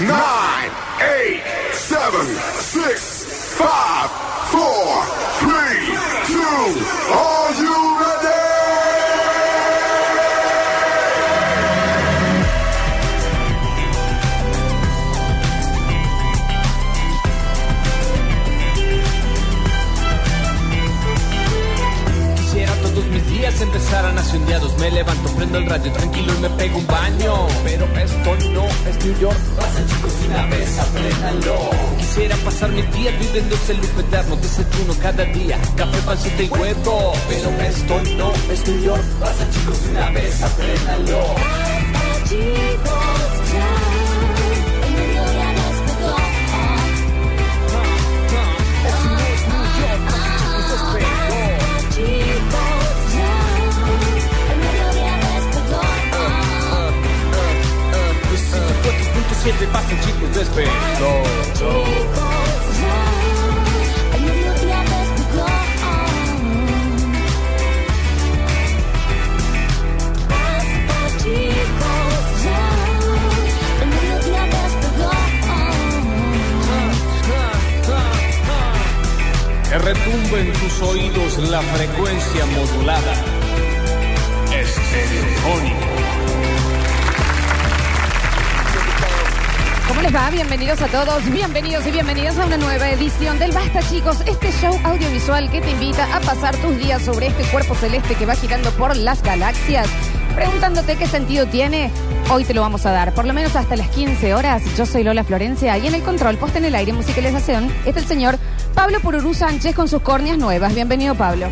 nine, eight, seven, six, five, four, three, two. Are you ready? Quisiera todos mis días empezaran Me levanto, prendo el radio tranquilo y me pego un baño. Pero esto no es New York. Pasa chicos una vez, apréndanlo. Quisiera pasar mis días viviendo ese lujo eterno Desayuno cada día, café, pancita y huevo. Pero esto no es New York. Pasa chicos una vez, apréndanlo. Chicos, ya, el mediodía despertó. Que retumbe en tus oídos la frecuencia modulada. Estereofónica. ¿Cómo les va? Bienvenidos a todos, bienvenidos y bienvenidas a una nueva edición del Basta chicos, este show audiovisual que te invita a pasar tus días sobre este cuerpo celeste que va girando por las galaxias, preguntándote qué sentido tiene. Hoy te lo vamos a dar, por lo menos hasta las 15 horas. Yo soy Lola Florencia y en el control, posta en el aire, musicalización, está el señor Pablo Pururú Sánchez con sus córneas nuevas. Bienvenido, Pablo.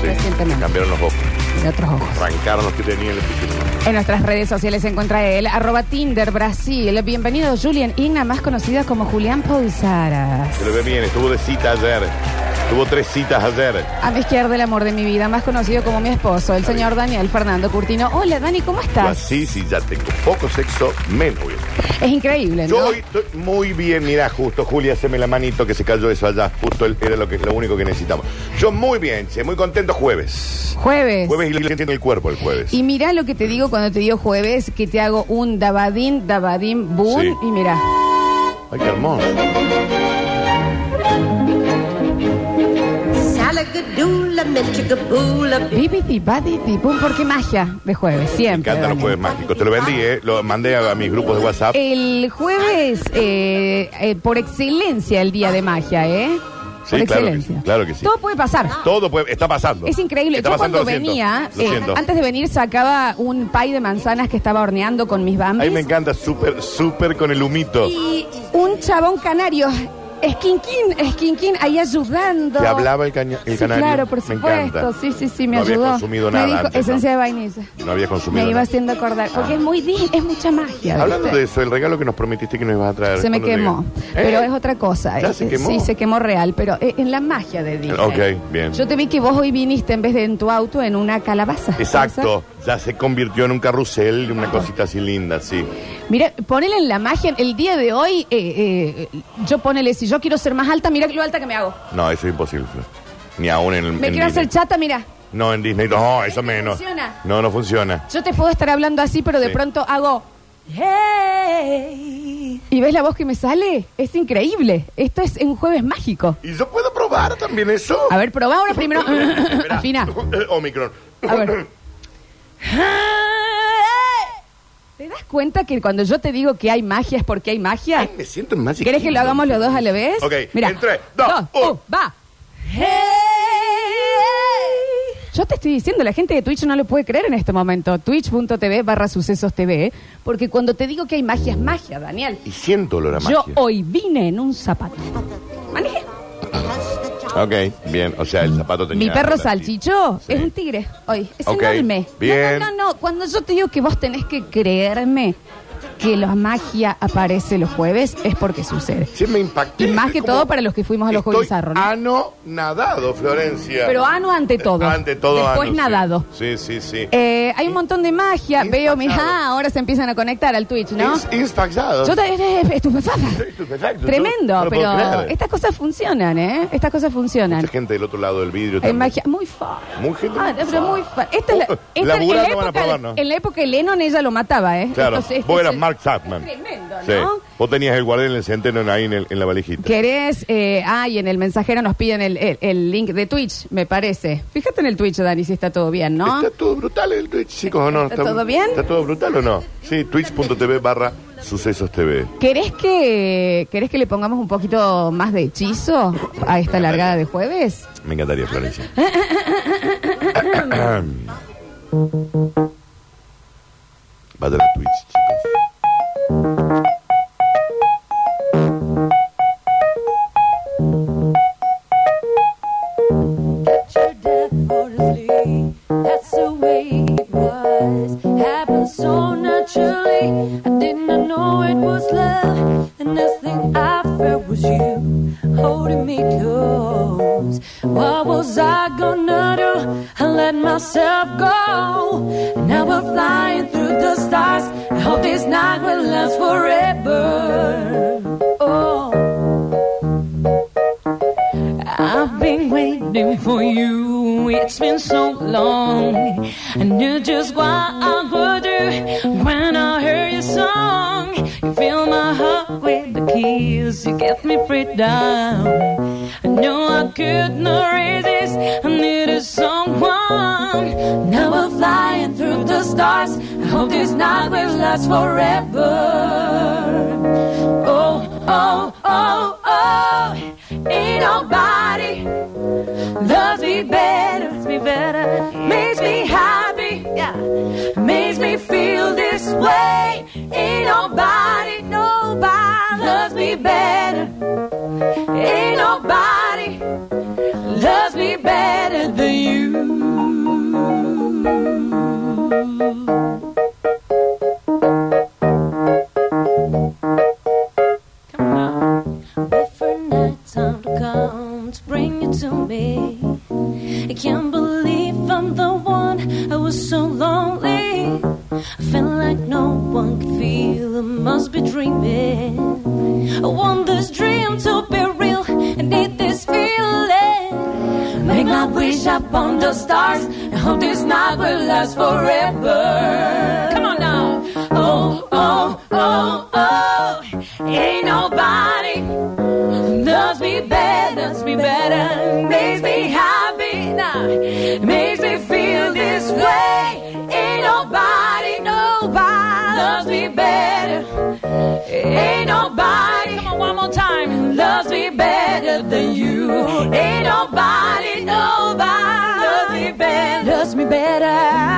Sí, Recientemente. cambiaron los ojos. De otros ojos. Arrancaron los que tenían el piquito. En nuestras redes sociales se encuentra él, arroba Tinder Brasil. Bienvenido Julian Igna, más conocida como Julián Paulsaras. Se lo ve bien, estuvo de cita ayer. Tuvo tres citas ayer. A mi izquierda el amor de mi vida, más conocido como mi esposo, el señor Daniel Fernando Curtino. Hola Dani, ¿cómo Yo estás? así, si ya tengo poco sexo, menos voy a estar. Es increíble, Yo ¿no? hoy estoy muy bien, mira, justo, Julia, haceme la manito que se cayó eso allá. Justo el- era lo, que, lo único que necesitamos. Yo muy bien, che, muy contento jueves. Jueves. Jueves y le entiendo el cuerpo el jueves. Y mira lo que te digo cuando te digo jueves, que te hago un dabadín, dabadín, boom. Sí. Y mira, Ay, qué hermoso. Bibidi, badidi, boom, porque magia de jueves, Me siempre. encantan los Dani. jueves mágicos. Te lo vendí, ¿eh? Lo mandé a, a mis grupos de WhatsApp. El jueves, eh, eh, por excelencia, el día de magia, ¿eh? por Sí, claro que excelencia. sí, claro que sí. Todo puede pasar. Todo puede, está pasando. Es increíble. Está Yo pasando, cuando lo siento. venía, Lo eh, siento. antes de venir sacaba un pay de manzanas que estaba horneando con mis A bambis. mí me encanta súper, súper con el humito. Y un chabón canario, esquinquín, esquinquín, ahí ayudando. ¿Te hablaba el, caña- el Sí, canario? claro, por Me supuesto. encanta. Sí, sí, sí, me No había ayudó. consumido me nada dijo, antes, ¿no? esencia de vainilla. No había consumido Me iba haciendo acordar, porque es muy es mucha magia. Hablando ¿viste? de eso, el regalo que nos prometiste que nos ibas a traer. Se me ¿cuándo quemó, llega? pero ¿Eh? es otra cosa. ¿Ya Eh, se quemó? Sí, se quemó real, pero eh, en la magia de Disney. Ok, bien. Yo te vi que vos hoy viniste en vez de en tu auto en una calabaza. Exacto, ya se convirtió en un carrusel, una cosita así linda, sí. Mira, ponele en la magia. El día de hoy, eh, eh, yo ponele, si yo quiero ser más alta, mira lo alta que me hago. No, eso es imposible, Flor. Ni aún en el Me en quiero hacer Disney. chata, mira. No, en Disney, no, eso menos. funciona. No, no funciona. Yo te puedo estar hablando así, pero de Sí. pronto hago. "Hey". ¿Y ves la voz que me sale? Es increíble. Esto es un jueves mágico. ¿Y yo puedo probar también eso? A ver, probá ahora primero. Espera. Afina. Omicron. A ver. ¿Te das cuenta que cuando yo te digo que hay magia es porque hay magia? Ay, me siento en Magic ¿Querés que lo hagamos los dos a la vez? Ok, Mira. en tres, dos, uno. va. Yo te estoy diciendo, la gente de Twitch no lo puede creer en este momento. Twitch.tv barra sucesos TV. Porque cuando te digo que hay magia, es magia, Daniel. Y siento olor a Yo magia. hoy vine en un zapato. Manejé. Ok, bien, o sea, el zapato tenía... Mi perro salchicho Sí. es un tigre hoy. Es Ok, enorme. bien. No, no, no, no. Cuando yo te digo que vos tenés que creerme que la magia aparece los jueves, es porque sucede. Sí, me impacté. Y más que todo para los que fuimos a los Juegos Bizarros, ¿no? ano nadado, Florencia. Pero ano ante todo. Ante todo Después ano, nadado. Sí, sí, sí. Eh, hay un montón de magia. Veo, mira, ahora se empiezan a conectar al Twitch, ¿no? Es impactado. Yo te eh, estupefacta. Estupefacto, Tremendo, no pero estas cosas funcionan, ¿eh? Estas cosas funcionan. Mucha gente del otro lado del vidrio Hay magia muy fa. Muy gente Ah, pero muy. Esta es la, Oh, esta- en, la época, en la época de Lennon ella lo mataba, ¿eh? Claro, Entonces, este vos eras Mark Chapman. Tremendo, Sí. ¿no? Vos tenías el guardián en el centeno ahí en, el- en la valijita. ¿Querés? Eh, ah, y en el mensajero nos piden el, el- el link de Twitch, me parece. Fíjate en el Twitch, Dani, si está todo bien, ¿no? ¿Está todo brutal el Twitch, chicos, o no? ¿Está todo bien? ¿Está todo brutal o no? Sí, twitch.tv barra sucesos TV. ¿Querés que, ¿Querés que le pongamos un poquito más de hechizo a esta largada de jueves? Me encantaría, Florencia. Vayan a Twitch, chicos. Myself go. Now we're flying through the stars. Hope this night will last forever. Oh. I've been waiting for you. It's been so long. I knew just what I would do when I heard your song. You fill my heart with the kiss. You get me free down. I knew I could not resist. I needed someone. Now we're flying through the stars. Hope this night will last forever. Oh, oh, oh, oh. Ain't nobody loves me better, loves me better, makes me happy, yeah, makes me feel this way. Ain't nobody, nobody loves me better. Ain't nobody loves me better my wish upon the stars. and hope this night will last forever. Come on now. Oh, oh, oh, oh. Ain't nobody loves me better, loves me better, makes me happy, nah, makes me feel this way. Ain't nobody, nobody loves me better. Ain't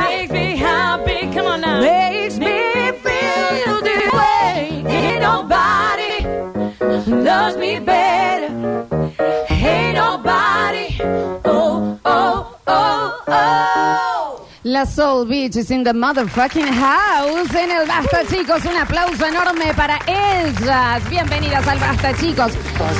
makes me happy. Come on now, makes me feel this way. Ain't nobody loves me better. Ain't nobody. La Soul Beach is in the motherfucking house. En el Basta, chicos, un aplauso enorme para ellas. Bienvenidas al Basta, chicos.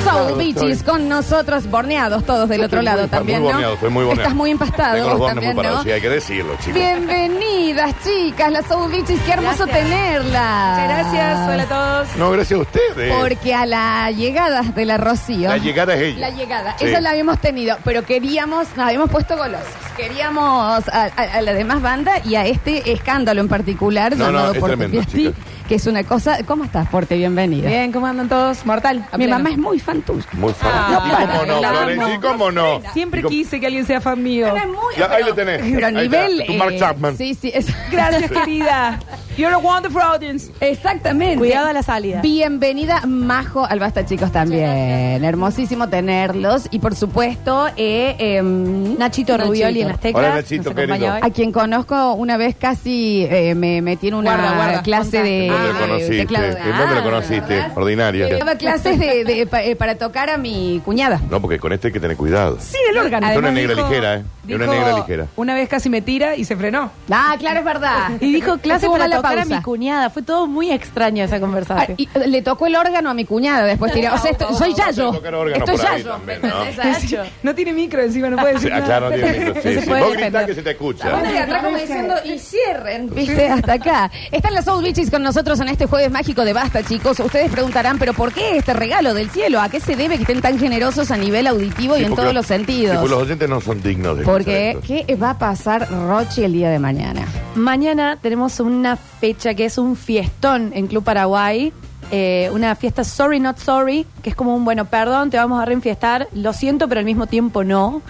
Soul Beaches con nosotros, borneados todos del otro lado también, muy ¿no? borneado, estoy muy borneado. Estás muy Tengo empastado los bornes también, muy parados, ¿no? sí, hay que decirlo, chicos. Bienvenidas, chicas, las Soul Beaches. Qué hermoso tenerlas. Muchas gracias, hola a todos. No, gracias a ustedes. Porque a la llegada de la Rocío. La llegada es ella. La llegada, Sí. esa la habíamos tenido, pero queríamos, nos habíamos puesto golosos. Queríamos a, a- a la demás banda y a este escándalo en particular No, no, llamado es Porte tremendo, chicas. Que es una cosa. ¿Cómo estás, Porte? Bienvenida. Bien, ¿cómo andan todos? Mortal. a Mi pleno. mamá es muy fan tuya. Muy fan. Ah, ¿Y para, cómo no, la Florencia? amo. ¿Y cómo no? Siempre ¿Y cómo- quise que alguien sea fan mío. Mamá es muy- Ya, ahí lo tenés. Pero a Ahí está, nivel. tu Mark eh, Chapman. Sí, sí. es- Gracias, querida. You're a wonderful audience. Exactamente. Cuidado a la salida. Bienvenida, Majo, al Basta, chicos, también. Hermosísimo tenerlos. Y por supuesto, eh, em, Nachito Rubioli en las teclas. Hola, Nachito, nos acompaña querido. hoy. A quien conozco una vez casi eh, me metí en una Guarda, guarda, clase de, ¿En dónde lo conociste? teclado. ¿En dónde lo Ah, conociste? ¿verdad? Ordinaria. Daba clases de, de- pa- eh, para tocar a mi cuñada. No, porque con este hay que tener cuidado. Sí, el órgano. Es una Además negra dijo- ligera, ¿eh? Una dijo, negra ligera. Una vez casi me tira y se frenó. Ah, claro, es verdad. Y dijo clase para la tocar a pausa. mi cuñada. Fue todo muy extraño esa Ah, conversación. y, eh, le tocó el órgano a mi cuñada después tiró. O sea, esto- soy Yayo. tocar órgano Estoy por ahí Yayo. también, ¿no? Exacto. No tiene micro encima, no puede decir ah, nada. claro, no tiene micro. Sí, se sí. puede Vos gritás defender. que se te escucha. Banda de atrás como diciendo, y cierren, viste, hasta acá. Están las Soul Beaches con nosotros en este jueves mágico de Basta, chicos. Ustedes preguntarán, ¿pero por qué este regalo del cielo? ¿A qué se debe que estén tan generosos a nivel auditivo y Sí, en porque todos los- los sentidos? sí, porque los oyentes no son dignos de Por Porque. ¿qué va a pasar Rochi el día de mañana? Mañana tenemos una fecha que es un fiestón en Club Paraguay. eh, una fiesta Sorry Not Sorry, que es como un bueno, perdón, te vamos a reinfiestar, lo siento, pero al mismo tiempo no.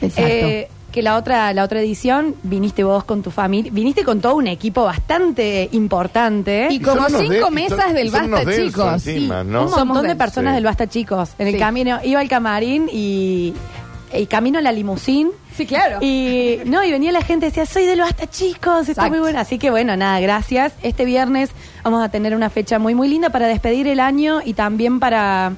Exacto. Eh, que la otra, la otra edición viniste vos con tu familia, viniste con todo un equipo bastante importante. Y como cinco de- mesas son- del Basta, chicos. encima, Sí. ¿no? un Somos montón de personas Sí. del Basta Chicos. En el camino, iba al camarín y, y camino a la limusín. Sí, claro. Y no, y venía la gente y decía, soy del Basta Chicos, está muy bueno. Así que bueno, nada, gracias. Este viernes vamos a tener una fecha muy, muy linda para despedir el año y también para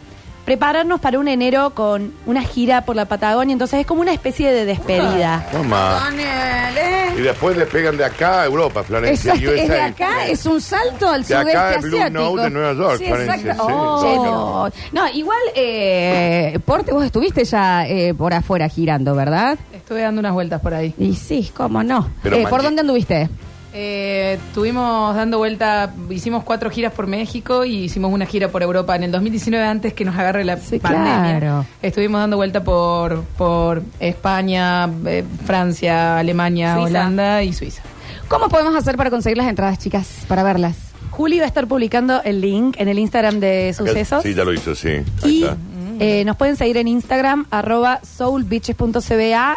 prepararnos para un enero con una gira por la Patagonia. Entonces es como una especie de despedida. Toma. Daniel, ¿eh? Y después despegan de acá a Europa, Florencia. Exacto, es de acá, es un salto al De acá sudeste es Blue asiático. Note de Nueva York, Sí, Florencia, sí, Oh. No, igual, eh, Porte, vos estuviste ya eh, por afuera girando, ¿verdad? Estuve dando unas vueltas por ahí. Y sí, cómo no. Pero Eh, ¿Por dónde anduviste? Eh, estuvimos dando vuelta, hicimos cuatro giras por México y hicimos una gira por Europa. En el 2019, antes que nos agarre la Sí, pandemia, claro. estuvimos dando vuelta por, por España, eh, Francia, Alemania, Suiza. Holanda y Suiza. ¿Cómo podemos hacer para conseguir las entradas, chicas, para verlas? Juli va a estar publicando el link en el Instagram de Acá- Sucesos. Sí, ya lo hizo, sí. Ahí Y está. Eh, nos pueden seguir en Instagram, arroba.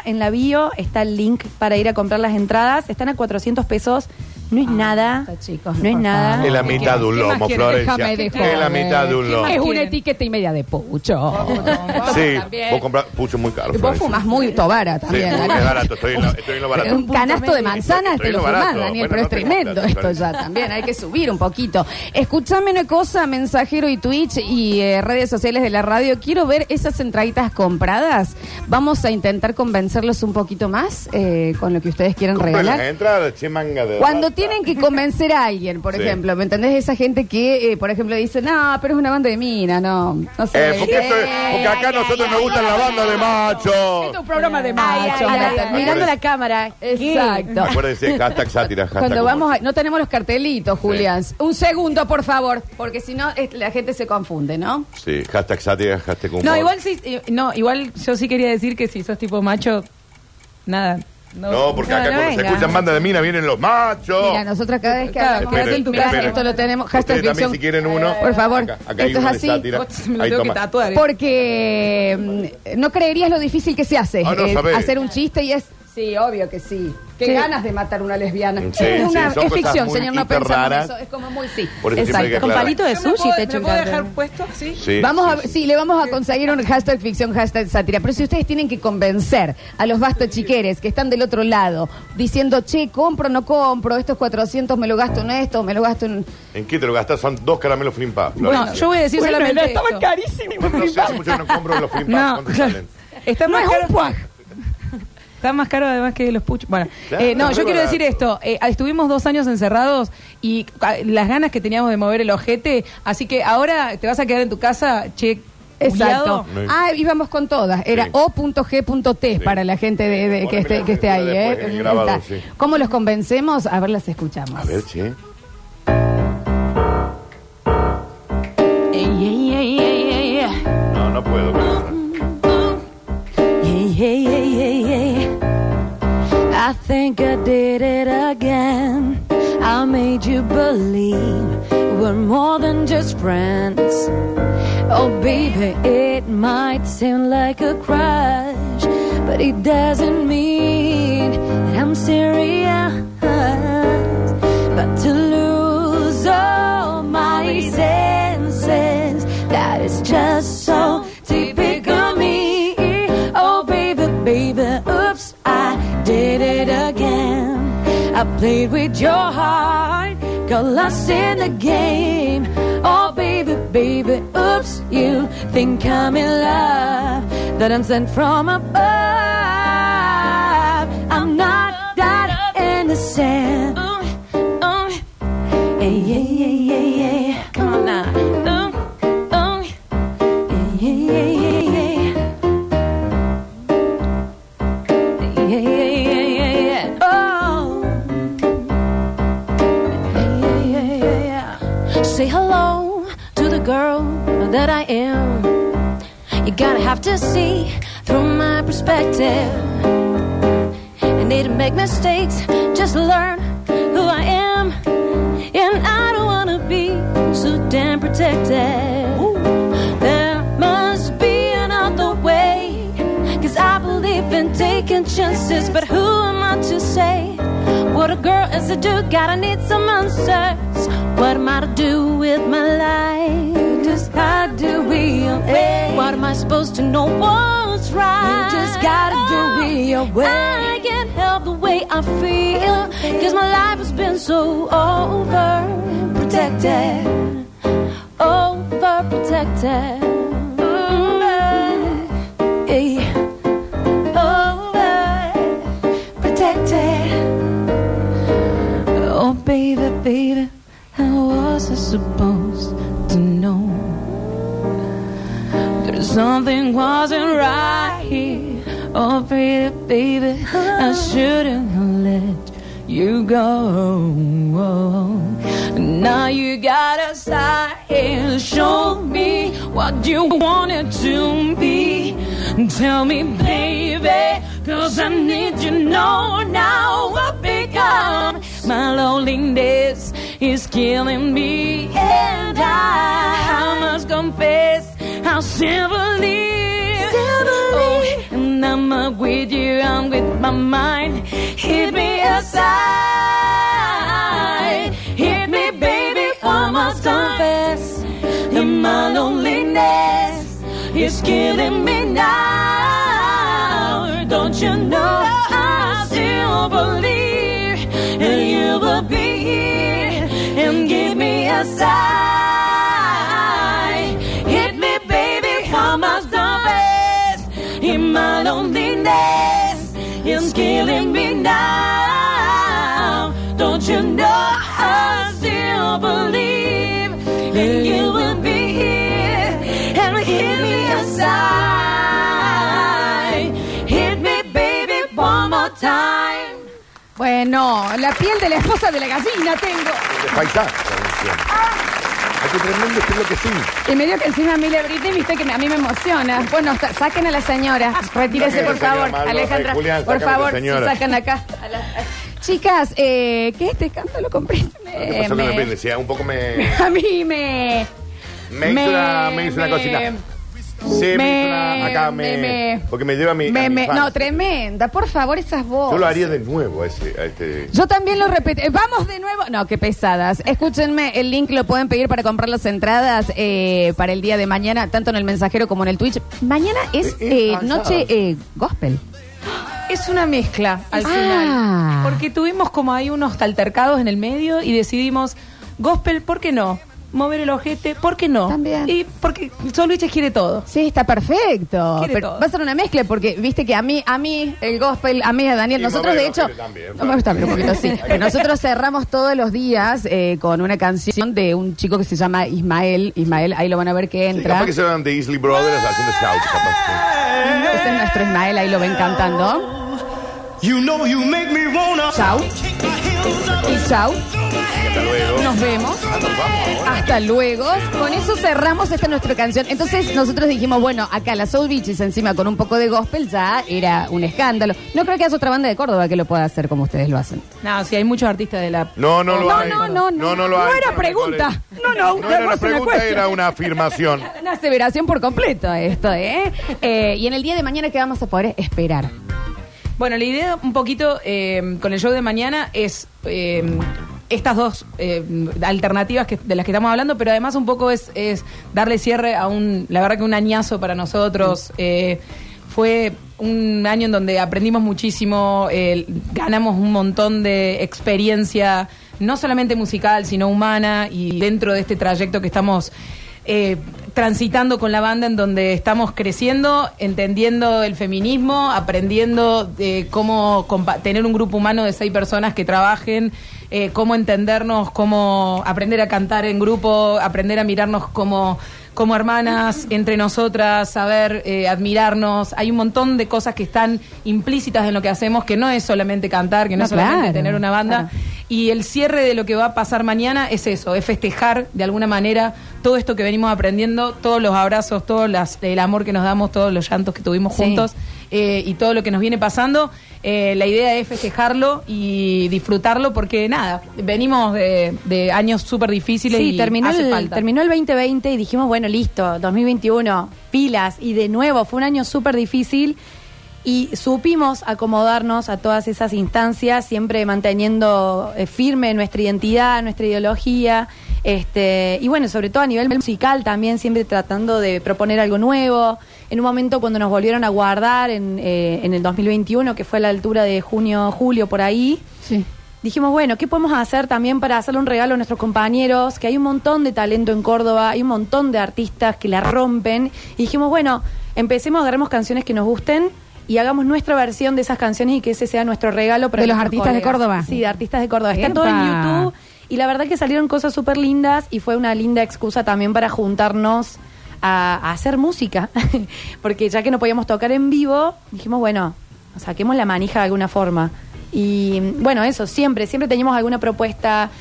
En la bio está el link para ir a comprar las entradas. Están a 400 pesos. No es nada. basta, chicos, no es nada. Es la mitad de un ¿Qué más lomo? Florencia. Es la mitad de un lomo. Es una etiqueta y media de pucho. Sí, También. vos compras pucho muy caro. Vos fumas muy tobara Sí, también. muy barato, estoy en lo, estoy en lo barato. Un canasto de manzanas Estoy te en lo fumás, barato. Daniel, Bueno, pero no es tremendo plata, esto ya también, hay que subir un poquito. Escúchame una cosa, mensajero y Twitch y eh, redes sociales de la radio, quiero ver esas entraditas compradas. Vamos a intentar convencerlos un poquito más eh, con lo que ustedes quieran regalar. entradas, che, manga de Cuando. Tienen que convencer a alguien, por Sí. ejemplo, ¿me entendés? Esa gente que, eh, por ejemplo, dice, no, pero es una banda de mina, no, no sé. Eh, porque, esto es- porque acá a nosotros nos gustan la banda de machos. Esto es un programa de Ay, machos. ay, ¿me ay, entendés? mirando la cámara. Exacto. Acuérdense, hashtag sátira, hashtag Cuando humor. vamos a, no tenemos los cartelitos, Julián. Un segundo, por favor, porque si no es- la gente se confunde, ¿no? Sí, hashtag sátira, hashtag humor. No, igual sí, eh, no, igual yo sí quería decir que si sos tipo macho, nada. No, porque acá No, no cuando se venga. escuchan bandas de mina vienen los machos. Mira, nosotros cada vez que Claro, hablamos esperen, así, tu casa, esperen. esto lo tenemos. Hashtag Ustedes también ficción. si quieren uno. Por favor, Acá, acá hay esto es de así. sátira. Vos me lo Ahí tengo que toma. tatuar. ¿eh? Porque mm, no creerías lo difícil que se hace Ah, no eh, sabés. hacer un chiste y es. Sí, obvio que sí. Qué Sí. ganas de matar una lesbiana. Sí, es una, son es cosas ficción, muy señor, no hiper pensamos raras. eso. Es como muy sí. Por eso siempre hay que Exacto. Con aclarar. palito de ¿Yo me sushi puedo- te ¿Me echo un puedo cartel. dejar puesto? Sí. Sí, Vamos sí, a, sí. sí, le vamos a conseguir un hashtag ficción, hashtag sátira. Pero si ustedes tienen que convencer a los basta chiqueres que están del otro lado, diciendo, che, compro o no compro, estos 400 me lo gasto en esto, me lo gasto en. ¿En qué te lo gastas? Son dos caramelos flimpa. Bueno, yo voy a decir solamente esto. carísimo. No sé, hace mucho que no compro los flimpa. No, ¿Cuánto claro. salen? Está No más es caro. un puaj. Está más caro además que los puchos. Bueno, Claro, eh, no, yo quiero decir esto. eh, estuvimos dos años encerrados y ah, las ganas que teníamos de mover el ojete. Así que ahora te vas a quedar en tu casa, che. Exacto. Ah, íbamos con todas. Era Sí. o.g.t Sí. para la gente de, de- que, esté, que esté ahí. ¿eh? grabado, Está. sí. ¿Cómo los convencemos? A ver, las escuchamos. A ver, che. No, no puedo. I think I did it again. I made you believe we're more than just friends. Oh, baby, it might seem like a crush, but it doesn't mean that I'm serious. Played with your heart, got lost in the game. Oh, baby, baby, oops, you think I'm in love, that I'm sent from above. I'm not that innocent. Uh, uh, uh. Hey, yeah, yeah, yeah, Gotta see through my perspective. I need to make mistakes, just learn who I am. And I don't wanna be so damn protected. There must be another way. Cause I believe in taking chances, but who am I to say? What a girl is to do, gotta need some answers. What am I to do with my life? Just how do we obey? What am I supposed to know what's right? You just gotta do oh, it your way. I can't help the way I feel. Cause my life has been so overprotected. Overprotected. Something wasn't right here. Oh, baby, baby, I shouldn't have let you go. Now you gotta start and show me what you wanted to be. Tell me, baby, cause I need to know now what become. My loneliness is killing me, and I, I must confess how simply. Oh, and I'm not with you, I'm with my mind. Hit me aside. Hit me, baby, I must confess. And my loneliness is killing me now. Don't you know I still believe and you will be here and give me a sign. Must confess. In my loneliness is killing me now. Don't you know I still believe and you will be here and hit me aside. Hit me, baby, one more time. Bueno, la piel de la esposa de la gallina tengo. De paisá. Ay, qué tremendo este bloque sí. Y medio que encima a mí le Britney, viste que a mí me emociona. Bueno, está- saquen a la señora. Retírese, por señora favor. Malva. Alejandra, Ay, Julián, por saquen a la favor, señora. sí, sacan acá. a la- Chicas, eh, ¿qué es este escándalo con Britney? ¿Qué pasó con Me-? Sí, un poco me... A mí me... Me hizo una, me hizo una me- cosita. Sí, me, me- hizo una... Acá me... me- porque me lleva a mi... a me- mi me- infancia. no, tremenda. Por favor, esas voces. Yo lo haría de nuevo a ese... A este... Yo también lo repito. Eh, Vamos de nuevo. No, qué pesadas. Escúchenme, el link lo pueden pedir para comprar las entradas eh, para el día de mañana, tanto en el mensajero como en el Twitch. Mañana es Eh, eh, eh, ah, noche sábado. eh, gospel. Es una mezcla al Ah. final. Porque tuvimos como ahí unos altercados en el medio y decidimos, gospel, ¿por qué no? Mover el ojete, ¿por qué no? También. Y porque Soluches quiere todo. Sí, está perfecto. Quiere Pero todo. va a ser una mezcla porque viste que a mí, a mí, el gospel, a mí, a Daniel, Y nosotros de hecho, también, no me gusta pero un poquito así. Pero nosotros cerramos todos los días eh, con una canción de un chico que se llama Ismael. Ismael, ahí lo van a ver que Sí, entra. capaz que se van de Isley Brothers haciendo shout, capaz. Ese es nuestro Ismael, ahí lo ven cantando. You know you make me wanna Chau. Y chau. Hasta luego. Nos vemos. Ah, nos vamos ahora. Hasta luego. Con eso cerramos esta nuestra canción. Entonces nosotros dijimos, bueno, acá la Soul Beaches encima con un poco de gospel ya era un escándalo. No creo que haya otra banda de Córdoba que lo pueda hacer como ustedes lo hacen. No, sí, hay muchos artistas de la... No, no lo No, hay. no, no, no. No, no lo No hay. era pregunta. No, no, No era una pregunta, era una afirmación. Una aseveración por completo esto, ¿eh? Eh, Y en el día de mañana, ¿qué vamos a poder esperar? Bueno, la idea un poquito eh, con el show de mañana es eh, estas dos eh, alternativas que, de las que estamos hablando, pero además un poco es, es darle cierre a un, la verdad que un añazo para nosotros. Fue un año en donde aprendimos muchísimo, ganamos un montón de experiencia, no solamente musical, sino humana, y dentro de este trayecto que estamos eh, transitando con la banda en donde estamos creciendo, entendiendo el feminismo, aprendiendo de cómo tener un grupo humano de seis personas que trabajen, eh, cómo entendernos, cómo aprender a cantar en grupo, aprender a mirarnos como como hermanas, entre nosotras, saber eh, admirarnos. Hay un montón de cosas que están implícitas en lo que hacemos, que no es solamente cantar, que no, No, es solamente claro, tener una banda. claro. Y el cierre de lo que va a pasar mañana es eso, es festejar de alguna manera todo esto que venimos aprendiendo, todos los abrazos, todo las- el amor que nos damos, todos los llantos que tuvimos Sí. juntos eh, y todo lo que nos viene pasando, eh, la idea es festejarlo y disfrutarlo porque nada, venimos de, de años súper difíciles Sí, y terminó hace el, falta. terminó el 2020 y dijimos, bueno, listo, 2021, pilas. Y de nuevo, fue un año súper difícil y supimos acomodarnos a todas esas instancias, siempre manteniendo eh, firme nuestra identidad, nuestra ideología. Este, y bueno, sobre todo a nivel musical también, siempre tratando de proponer algo nuevo. En un momento cuando nos volvieron a guardar en, eh, en el 2021, que fue a la altura de junio, julio, por ahí, Sí. Dijimos, bueno, ¿qué podemos hacer también para hacerle un regalo a nuestros compañeros? Que hay un montón de talento en Córdoba, hay un montón de artistas que la rompen. Y dijimos, bueno, empecemos, agarremos canciones que nos gusten y hagamos nuestra versión de esas canciones y que ese sea nuestro regalo para ¿De los artistas de. Córdoba? Sí, de artistas de Córdoba. Está todo en. YouTube. Y la verdad que salieron cosas súper lindas y fue una linda excusa también para juntarnos a, a hacer música. Porque ya que no podíamos tocar en vivo, dijimos, bueno, saquemos la manija de alguna forma. Y bueno, eso, siempre, siempre teníamos alguna propuesta.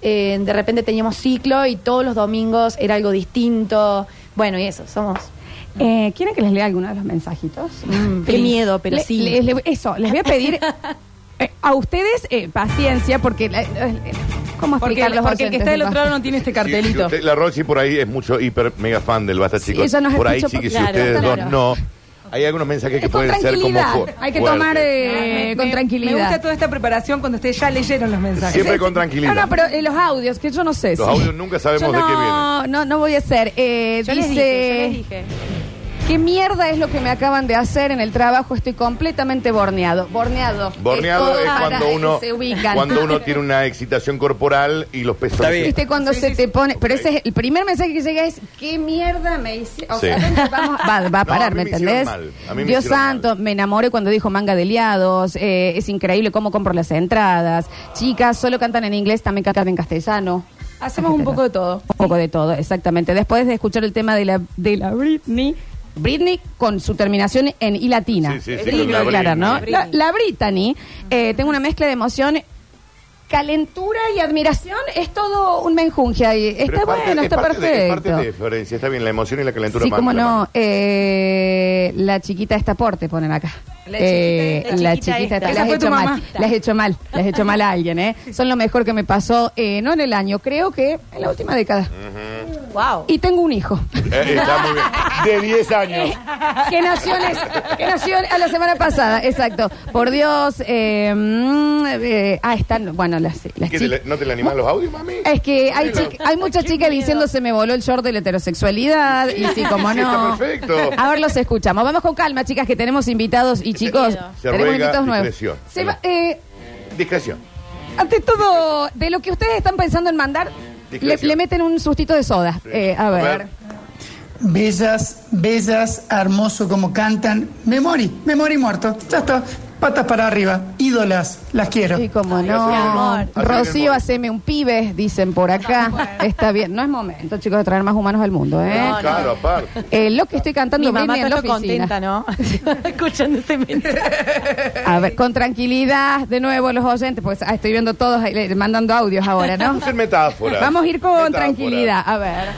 eh, de repente teníamos ciclo y todos los domingos era algo distinto. Bueno, y eso, somos. Eh, ¿Quieren que les lea alguno de los mensajitos? Mm, qué miedo, pero Le- sí. le- le- eso, les voy a pedir eh, a ustedes eh, paciencia porque... la- eh, ¿Cómo Porque, explicar los porque el que está del otro lado no tiene este Si- cartelito. usted- la Roxy por ahí es mucho hiper mega fan del Basta, chicos. ella nos por ahí escucha sí que por- si claro, ustedes claro. dos no. Hay algunos mensajes que con pueden ser como tranquilidad. fu- Hay que fuertes. tomar eh, Me- con me- tranquilidad. Me gusta toda esta preparación cuando ustedes ya leyeron los mensajes. Siempre con tranquilidad. No, no, pero eh, los audios, que yo no sé. Los si- audios nunca sabemos Yo de qué no, vienen. No, no voy a hacer. Eh, Yo dice, les dije, yo les dije. ¿Qué mierda es lo que me acaban de hacer en el trabajo? Estoy completamente borneado. Borneado. Borneado es cuando uno, Se ubican. cuando uno tiene una excitación corporal y los pesos. Está bien. ¿Viste cuando Sí, se sí, te sí. pone? Pero ese es el primer mensaje que llega es ¿qué mierda me hice? O Sí. sea, vamos- va, va a No, a parar, mí ¿me me hicieron entendés? mal. A mí me Dios hicieron santo, mal. me enamoré cuando dijo manga de liados. eh, es increíble cómo compro las entradas. Chicas, solo cantan en inglés, también cantan en castellano. Hacemos un poco de todo. Un poco de todo, exactamente. Después de escuchar el tema de la, de la Britney. Britney con su terminación en I latina. Sí, sí, sí, la. Britney. La, la eh, tengo una mezcla de emoción, calentura y admiración. Es todo un menjunje ahí. Está es parte- bueno, es está parte de- perfecto. es parte de Florencia, está bien, la emoción y la calentura. Sí, cómo la no. mano. Eh, la chiquita esta porte ponen acá. La Eh, chiquita esta. la La chiquita chiquita esta. esta. Las hecho mal. Las he hecho mal. Las he hecho mal a alguien, ¿eh? Son lo mejor que me pasó, eh, no en el año, creo que en la última década. Wow. Y tengo un hijo. Eh, está muy bien. De 10 años. que nació, en es- que nació a la semana pasada, exacto. Por Dios, eh, mm, eh, ah, están, bueno, las, las ¿Qué te chicas. la- ¿No te le animan los audios, mami? Es que hay, hay muchas chicas diciendo se me voló el short de la heterosexualidad y sí, como Sí, no. está perfecto. A ver, los escuchamos. Vamos con calma, chicas, que tenemos invitados y chicos, Se tenemos ruega invitados nuevos. discreción. Se va- eh, Discreción. ante todo, de lo que ustedes están pensando en mandar, le, Discreción. le meten un sustito de soda. Eh, a A ver. ver. Bellas, bellas, hermoso como cantan. Me morí, me morí muerto. Ya está. Patas para arriba. Ídolas, las quiero. Y como no, Rocío, haceme un pibe, dicen por acá. Está bien, no es momento, chicos, de traer más humanos al mundo, ¿eh? No, no. Claro, aparte. Eh, lo que estoy cantando Mi mamá está oficina. contenta, ¿no? Escuchando este mensaje. A ver, con tranquilidad, de nuevo los oyentes, pues ah, estoy viendo todos eh, mandando audios ahora, ¿no? Usen metáforas. Vamos a ir con Metáforas. tranquilidad, a ver.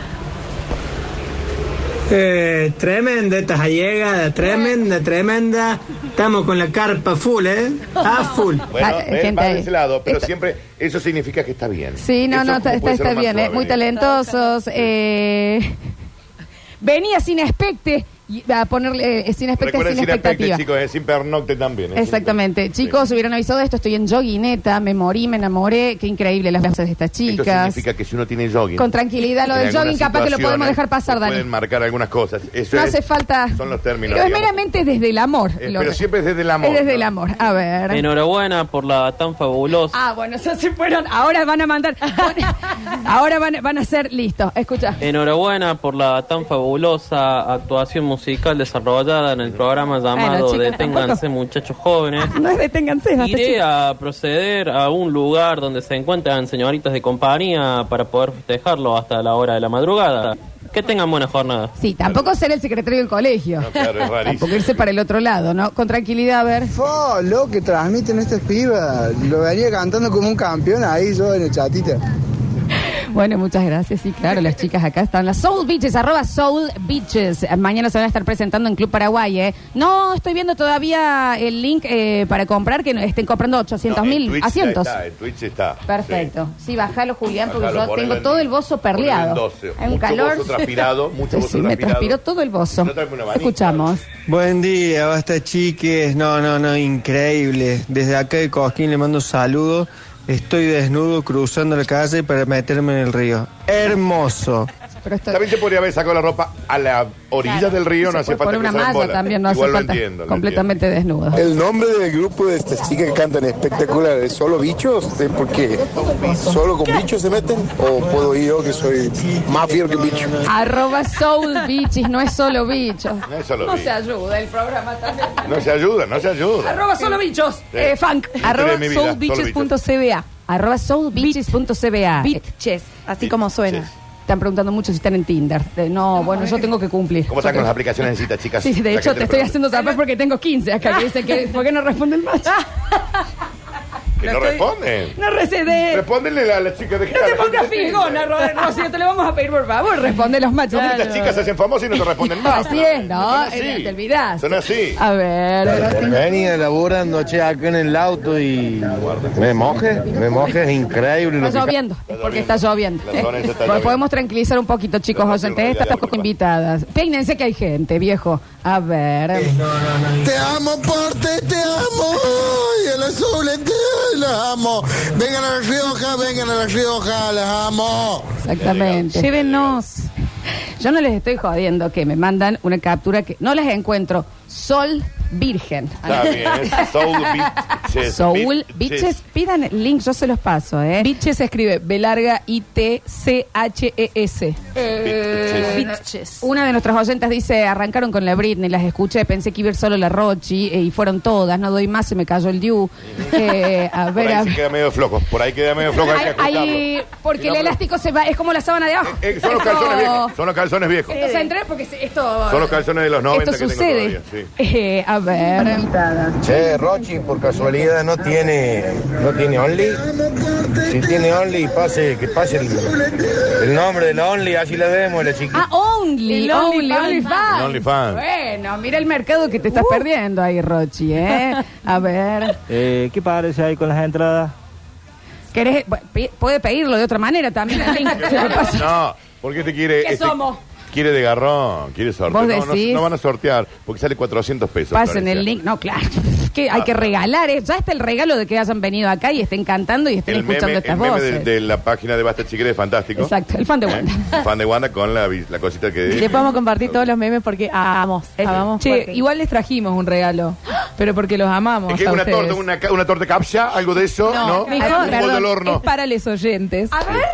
Eh, tremenda esta llegada, tremenda, tremenda. Estamos con la carpa full, ¿eh? A full. Bueno, Ah, ven, gente va ahí. de ese lado, pero Esto- siempre eso significa que está bien. Sí, no, Eso no, como está, puede está, ser está más bien, eh, suave. muy talentosos. Eh, venía sin expecte y a ponerle eh, sin Recuerden sin sin expectativa. chicos, es sin pernocte también. Exactamente. Sí. Chicos, hubieran avisado esto. Estoy en joguineta, me morí, me enamoré. Qué increíble las voces de estas Esto chicas. significa que si uno tiene jogging. Con tranquilidad, lo en del algunas jogging capaz que lo podemos situaciones dejar pasar, Dani. Pueden marcar algunas cosas. Eso No es- hace falta. Son los términos. Pero es digamos. meramente desde el amor. Eh, lo- pero siempre es desde el amor. Es desde ¿no? el amor. A ver. Enhorabuena por la tan fabulosa. Ah, bueno, ya se fueron. Ahora van a mandar. Ahora van, van a ser listos. Escucha. Enhorabuena por la tan fabulosa actuación musical desarrollada en el programa llamado chicas, Deténganse muchachos jóvenes. No es deténganse, Iré a proceder a un lugar donde se encuentran señoritas de compañía para poder festejarlo hasta la hora de la madrugada. Que tengan buena jornada. Sí, tampoco ser el secretario del colegio. No, claro, es rarísimo. Tampoco irse para el otro lado, ¿no? Con tranquilidad, a ver. Fo, lo que transmiten estas pibas. Lo venía cantando como un campeón ahí yo en el chatita. Bueno, muchas gracias. Sí, claro, las chicas acá están. Las Soul Beaches, arroba Soul Beaches. Eh, Mañana se van a estar presentando en Club Paraguay, ¿eh? No estoy viendo todavía el link eh, para comprar, que no- estén comprando 800 En mil asientos. está, en Twitch está. Perfecto. Sí, bájalo, Julián, porque Bájalo, yo tengo en- todo el bozo perleado. 12. Hay un Mucho calor. bozo transpirado, mucho Sí, bozo me transpirado. transpiró todo el bozo. No. Escuchamos. Buen día, basta chiques. No, no, no, increíble. Desde acá de Cosquín le mando saludos. Estoy desnudo cruzando la calle para meterme en el río. Hermoso. Pero esto- También se podría haber sacado la ropa a la orilla Claro. del río, Se no hace falta poner una cruzar en malla bola. también, no hace Igual lo falta. entiendo, lo completamente desnudo. El nombre del grupo de estas chicas que cantan espectacular es solo bichos, ¿Es porque solo con bichos se meten o puedo ir yo que soy más fiel que bicho. Arroba Soul Beaches, no es solo bichos. No es solo No bichos. se ayuda el programa también. No se ayuda, no se ayuda. Arroba solo bichos. Sí. Eh, funk. Arroba mi vida, solo soulbeaches.cba. Arroba soulbeaches.cba. Bitches, así como suena. Están preguntando mucho si están en Tinder. De, no, bueno, yo tengo que cumplir. ¿Cómo están con las aplicaciones de cita, chicas? Sí, de La hecho te estoy pregunta. haciendo saber porque tengo 15 acá que dicen que ¿por qué no responde el macho? Que no estoy- responden. No recede. Respóndenle a la chica de No te pongas figona, Ro- Rocío, te lo vamos a pedir por favor. Responde los machos. Estas chicas se hacen famosas y no te responden más. Así es, ¿no? Son así. Eh, Te olvidás. Son así. A ver. Venía laburando che, acá en el auto y me moje, me moje, es increíble. lo Está que- lloviendo, es porque está lloviendo. La zona esa está Pues lloviendo. podemos tranquilizar un poquito, chicos oyentes. Estas están invitadas. Peínense que hay gente, viejo. A ver. Te amo, Porte, te amo. Y a las azules, las amo. Vengan a La Rioja, vengan a La Rioja, las amo. Exactamente. Llévenos. Yo no les estoy jodiendo que me mandan una captura que no les encuentro. Sol Virgen. Está bien, es Soul Beaches. Soul Bitches, pidan el link, yo se los paso, ¿eh? Bitches se escribe B larga I T C H E S. Eh, Bitches. Una de nuestras oyentas dice, arrancaron con la Britney, las escuché, pensé que iba a ir solo la Rochi, eh, y fueron todas, no doy más, se me cayó el Diu. Eh, a Por ver, ahí a sí queda medio flojo. Por ahí queda medio flojo. Hay que porque Si no, el elástico se va, es como la sábana de abajo. Eh, son los calzones viejos. Son los calzones viejos. Esto se entra porque esto... Son los calzones de los 90 Esto que sucede. tengo todavía. Sí. Eh, a ver. Che, Rochi, por casualidad no tiene, no tiene Only. Si tiene Only, pase, que pase el, el nombre de la Only, así la vemos, la chiquita. Ah, Only, El Only. OnlyFans. El OnlyFans. Bueno, mira el mercado que te estás perdiendo ahí, Rochi, ¿eh? A ver. Eh, ¿Qué parece ahí con las entradas? ¿Querés? Puede pedirlo de otra manera también. el link. Se lo paso. No, porque te quiere. ¿Qué este, somos? Quiere de garrón, quiere sortear. ¿Vos No, no, decís? no van a sortear porque sale 400 pesos. Pasen Florencia. el link. No, claro. Que hay que regalar. ¿eh? Ya está el regalo de que hayan venido acá y estén cantando y estén El escuchando meme, estas el meme de, voces. de la página de Basta Chiquere es fantástico. Exacto, el fan de ¿Eh? Wanda. Fan de Wanda con la, vi- la cosita que. Le podemos compartir todos los memes porque amamos. amamos Che, fuerte. igual les trajimos un regalo. Pero porque los amamos. Es que a una ustedes. torta, una, ca- una torta captcha, algo de eso, ¿no? Mejor, un bol perdón, del horno. es para los oyentes. A ver.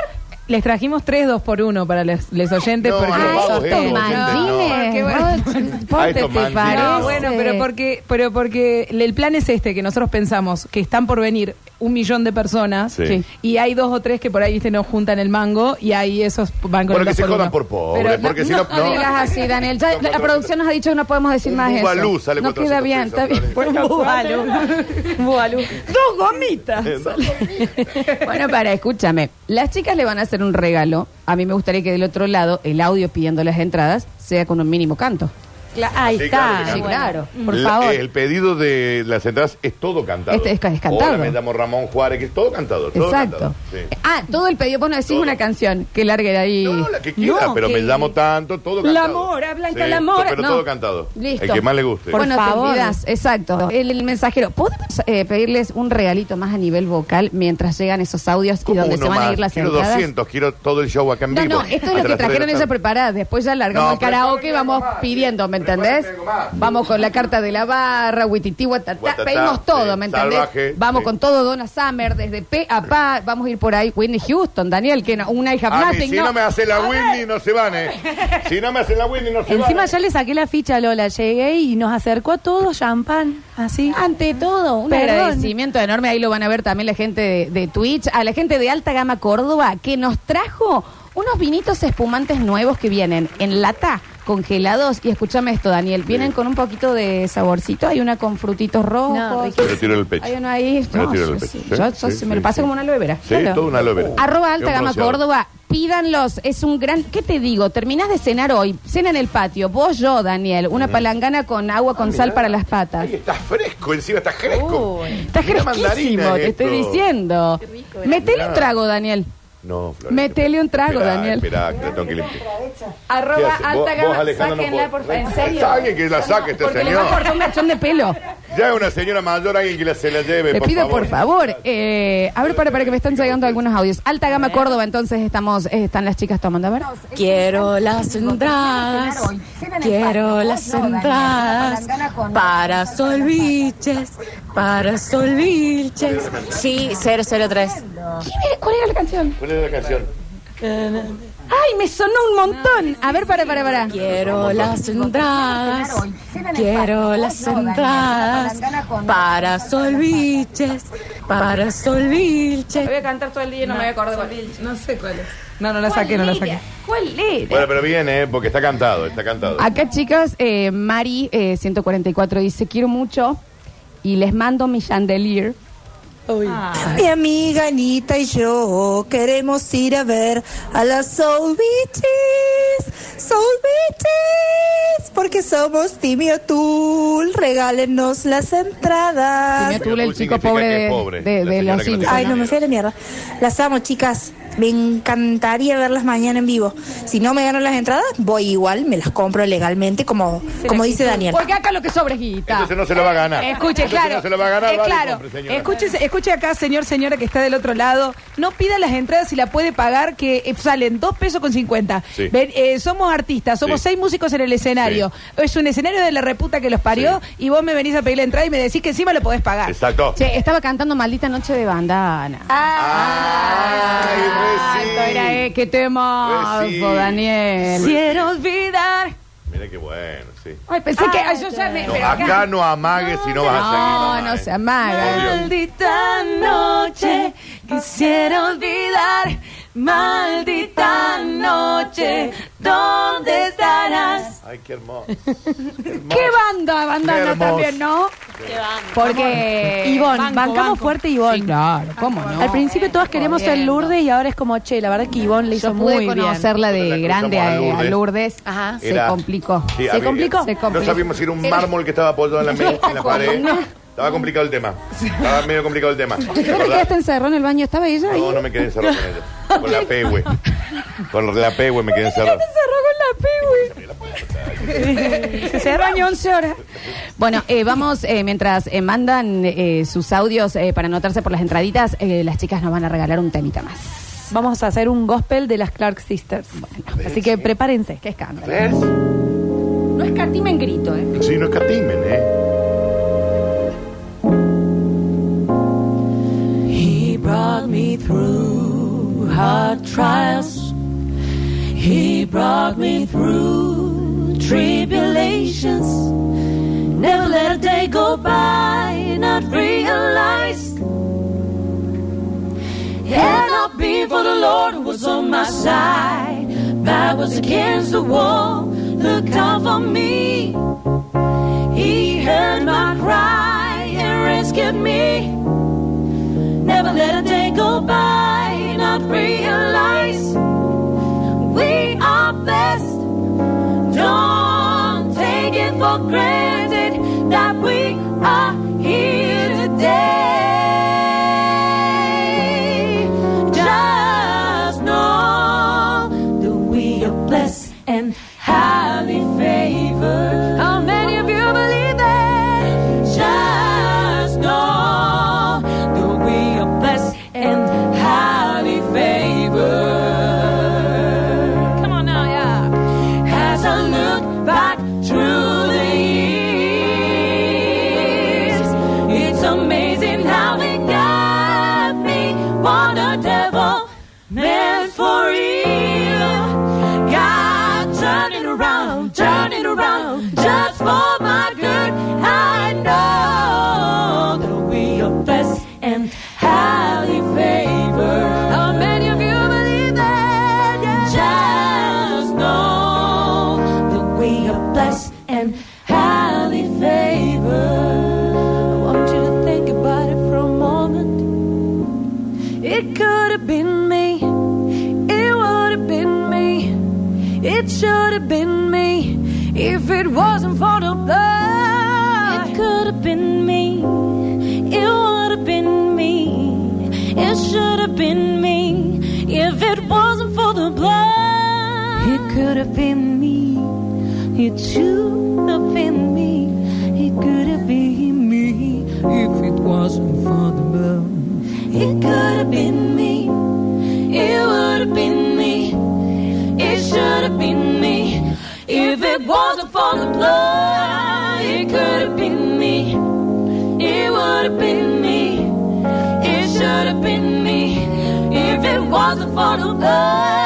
Les trajimos tres dos por uno para les, les oyentes. No, porque a los vagos estos, oyentes, Mallines, Qué bueno. Rochi, ponte, A estos ¿te mallines. parece? No, bueno, pero porque, pero porque el plan es este, que nosotros pensamos que están por venir un millón de personas Sí. Y hay dos o tres que por ahí viste no juntan el mango y ahí esos van con Bueno, el que dos se por jodan por pobres, Pero porque si no. No digas así, Daniel. Ya la, la producción nos ha dicho que no podemos decir Un más eso. bubalú sale no 400 queda bien, está bien. Por un bubalú. Un bubalú. Dos gomitas. bueno, para, escúchame. Las chicas le van a hacer un regalo. A mí me gustaría que del otro lado, el audio pidiendo las entradas sea con un mínimo canto. Cla- ahí Sí, está. que Sí, claro. Por La- favor. El pedido de las entradas es todo cantado. Este es- es cantado. Hola, me llamo Ramón Juárez, que es todo cantado. Todo Exacto. cantado, sí. Ah, todo el pedido. Vos no decís una canción que largue de ahí. No, la que quiera, No, pero que- me llamo tanto, todo La cantado. mora, Blanca, Sí, la mora. Pero No. todo cantado. Listo. El que más le guste. bueno, Por te favor. olvidás, exacto. El, el mensajero, ¿podemos eh, pedirles un regalito más a nivel vocal mientras llegan esos audios y ¿Cómo donde uno se van a más? ir las quiero entradas? 200, quiero todo el show acá en No, vivo. no, esto es Hasta lo que las trajeron tres de la ellas preparadas. Después ya largamos No, el pero karaoke y vamos pidiendo, ¿me entendés? Vamos con la carta de la barra, Wititi, Watatá. Guatatá, Pedimos todo, sí, ¿me entendés? salvaje, vamos sí. con todo Donna Summer, desde P a Pa. Vamos a ir por ahí. Whitney Houston, Daniel, que no, una hija A mí, si no. me hace la Whitney, no se van, ¿eh? Si no me hacen la Whitney, no se van. Encima ¿eh? yo le saqué la ficha a Lola, llegué y nos acercó a todos champán, así. Ante todo, un Perdón. agradecimiento enorme. Ahí lo van a ver también la gente de, de Twitch, a la gente de Alta Gama Córdoba, que nos trajo unos vinitos espumantes nuevos que vienen en lata, congelados. Y escúchame esto, Daniel, vienen con un poquito de saborcito. Hay una con frutitos rojos. No, Me lo tiro del pecho. Hay uno ahí. Me lo No, tiro yo del pecho. sí, Sí, yo- yo sí, sí, me lo paso sí. como una aloe vera. Sí, Claro. todo una aloe vera. Arroba Alta Gama. Córdoba. pídanlos, es un gran... ¿Qué te digo? Terminás de cenar hoy, cena en el patio, vos, yo, Daniel, una palangana con agua con sal para las patas. Ay, está fresco, encima está fresco. Está Mira mandarina fresquísimo, te esto. estoy diciendo. Metele un trago, Daniel. No, Florencia. Metele un trago, Esperá, Daniel. Que tengo que limpiar. ¿Qué Arroba alta Vos- gama, no sáquenla, podés. por favor, en serio. Alguien que la saque este Porque le señor. va a cortar un mechón de pelo. Ya es una señora mayor, alguien que la, se la lleve, Le por pido favor. por favor. Eh, a ver, para, para que me están llegando algunos audios. Alta Gama Córdoba, entonces estamos, eh, están las chicas tomando. A ver. Quiero las entradas, quiero las entradas para Solviches, para Solviches. Sí, 003. ¿Cuál era la canción? ¿Cuál es la canción? Ay, me sonó un montón. A ver, para, para, para. Quiero las entradas, quiero las entradas para Solviches, para Solviches. Voy a cantar todo el día y no me voy a acordar cuál No sé cuál es. No, no la saqué, no la saqué. ¿Cuál era? Bueno, pero viene, ¿eh? porque está cantado, está cantado. Acá, chicas, eh, Mari, eh, 144, dice, quiero mucho y les mando mi chandelier. Mi amiga Anita y yo queremos ir a ver a las Soul Beaches, Soul Beaches, porque somos Timio Tool, regálenos las entradas. Timio Tool, el chico pobre de, de- de los Simpsons. Ay, no me fui a la mierda. Las amo, chicas. Me encantaría verlas mañana en vivo. Si no me gano las entradas, voy igual, me las compro legalmente, como, como dice Daniel. Porque acá lo que sobra es guita. Entonces no se lo va a ganar. Escuche, Entonces claro. no se lo va a ganar, Eh, vale, claro. compre, señora. Escuche, escuche acá, señor, señora que está del otro lado. No pida las entradas si la puede pagar, que eh, salen dos pesos con 50. Sí. Ven, eh, somos artistas, somos Sí. seis músicos en el escenario. Es un escenario de la reputa que los parió y vos me venís a pedir la entrada y me decís que encima lo podés pagar. Exacto. Che, estaba cantando Maldita Noche de Bandana. Ay, Ay, era, eh, qué temazo, Pues sí. Daniel. Quiero olvidar. Mira qué bueno, sí. Ay, pensé que ay, yo ya me... No, pero acá no amagues si no vas a seguir. No, mamá, no ¿eh? se amaga. Maldita noche, quisiera olvidar. Maldita noche, ¿dónde estarás? Ay, qué hermoso. ¿Qué banda? Bandana Qué hermoso. también, ¿no? Porque... Ivonne, Banco, bancamos banco. fuerte Ivonne. Sí, claro, ¿cómo no? Al principio todas queríamos ser Jodiendo. Lourdes y ahora es como, che, la verdad que Ivonne le hizo Yo pude muy bien. conocerla de La grande a, cruzamos a Lourdes. Lourdes. Ajá. Se Era- complicó. Sí, ¿Se había- complicó? Se No complicó. sabíamos si era un Era- mármol que estaba apoyado en la, me- en la pared. No. Estaba complicado el tema. Estaba medio complicado el tema. ¿Te ¿No te quedaste encerrado en el baño? ¿Estaba ella ahí? No, no me quedé encerrado con ella. Con la pehue. Con la pehue me quedé encerrado. Se cerró con la P, güey. Se bañó 11 horas. Bueno, eh, vamos, eh, mientras eh, mandan eh, sus audios eh, para anotarse por las entraditas, eh, las chicas nos van a regalar un temita más. Vamos a hacer un gospel de las Clark Sisters. Así que prepárense. Qué escándalo. No escatimen grito, ¿eh? Sí, no escatimen, ¿eh? Brought me through hard trials. He brought me through tribulations. Never let a day go by, not realize. Had not been for the Lord who was on my side, I was against the wall, looked out for me. He heard my cry and rescued me. Let a day go by, not realize we are blessed. Don't take it for granted that we are Have been me. It should have been me. It could have been me if it wasn't for the blood. It could have been me. It would have been me. It should have been me. If it wasn't for the blood, it could have been me. It would have been me. It should have been me. If it wasn't for the blood,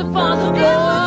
I'm falling road.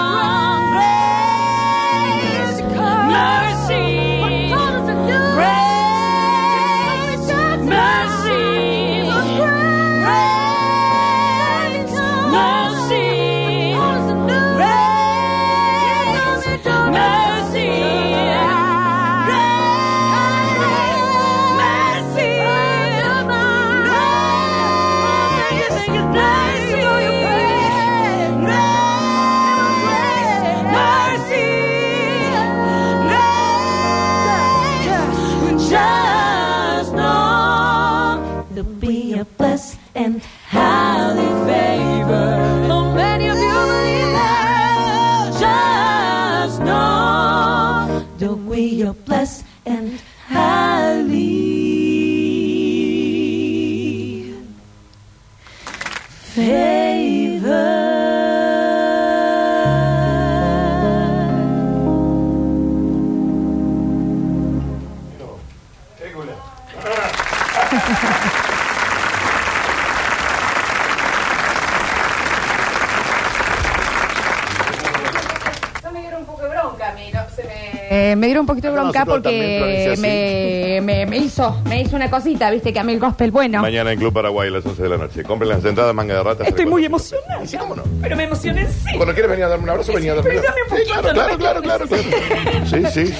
Acá porque me, me, me hizo, me hizo una cosita, viste, que a mí el gospel bueno. Mañana en Club Paraguay a las 11 de la noche. Compren las entradas, manga de ratas. Estoy muy emocionada. Sí, cómo no. Pero me emocioné, sí. Cuando quieres venir a darme un abrazo, venía a darme un abrazo. Sí, poquito, claro, no claro, claro, claro, claro. Sí, sí.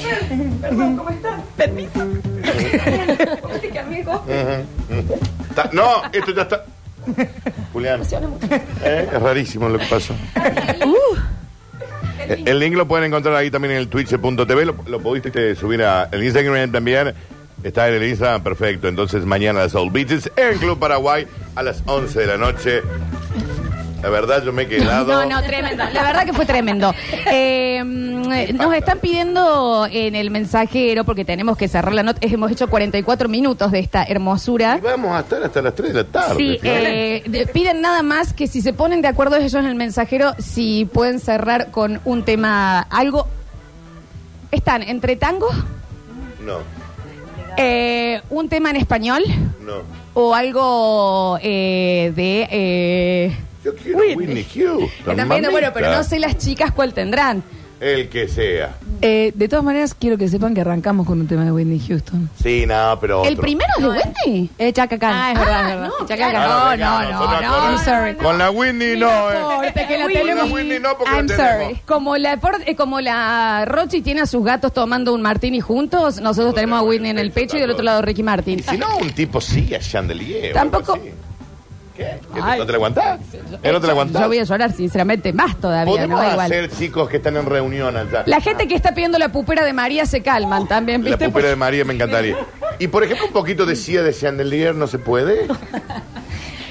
Perdón, ¿cómo están? Permiso. Viste que a mí el gospel... Ujú, ujú. Está- No, esto ya está. Julián. ¿eh? Es rarísimo lo que pasó. Eh, El link lo pueden encontrar ahí también en el twitch.tv. Lo, lo pudiste subir a el Instagram también. Está en el Instagram, perfecto. Entonces mañana las Soul Beaches en Club Paraguay a las 11 de la noche. La verdad, yo me he quedado. No, no, tremendo. La verdad que fue tremendo. Eh, mm, nos están pidiendo en el mensajero, porque tenemos que cerrar la nota, hemos hecho 44 minutos de esta hermosura. Vamos a estar hasta las 3 de la tarde. Sí, eh, de- piden nada más que si se ponen de acuerdo ellos en el mensajero, si pueden cerrar con un tema, algo. Están entre tango, No, eh, un tema en español no. o algo eh, de. eh, Yo quiero Whitney, Houston. que también, bueno, mamita. pero no sé las chicas cuál tendrán. El que sea. Eh, de todas maneras, quiero que sepan que arrancamos con un tema de Whitney Houston. Sí, no, pero. ¿El otro. primero es de Whitney? Eh, Chaka Khan. Ah, es verdad, es verdad. Chaka claro. Khan. Ah, No, venga, no, nosotros no, con- no, I'm sorry. Con la Whitney no, eh. Importa que la Con tenemos. la Whitney no, porque I'm la tenemos. sorry. Como la, por- eh, como la Rochi tiene a sus gatos tomando un martini juntos, nosotros tenemos a Whitney en el pecho y del otro lado Ricky Martin. Si no, un tipo sí a Chandelier. o Tampoco- algo así. ¿Qué? ¿No te la aguantás? ¿Eh, ¿No te la aguantás? Yo voy a llorar, sinceramente, más todavía, Podemos ¿no? Igual. hacer chicos que están en reunión allá. La gente que está pidiendo la pupera de María se calman también, La ¿viste? pupera de María me encantaría. Y por ejemplo, un poquito de Cia de Chandelier no se puede.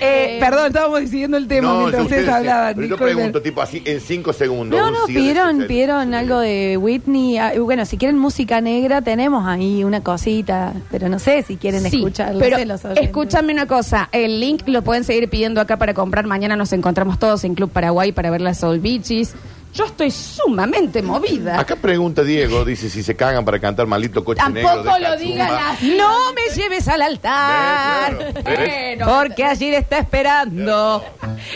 Eh, perdón, estábamos decidiendo el tema no, mientras ustedes hablaban. Pero yo disculpen. pregunto, tipo así, en cinco segundos. No, un no, pidieron, pidieron algo de Whitney. Ah, Bueno, si quieren música negra, tenemos ahí una cosita, pero no sé si quieren Sí, escucharlo. pero sé, los oyentes. escúchame una cosa, el link lo pueden seguir pidiendo acá para comprar. Mañana nos encontramos todos en Club Paraguay para ver las Soul Beaches. Yo estoy sumamente movida. Acá pregunta Diego, dice si se cagan para cantar maldito coche negro. Tampoco de lo digan así. No me lleves al altar. ¿Ves? Claro, ¿ves? Bueno, porque allí está esperando.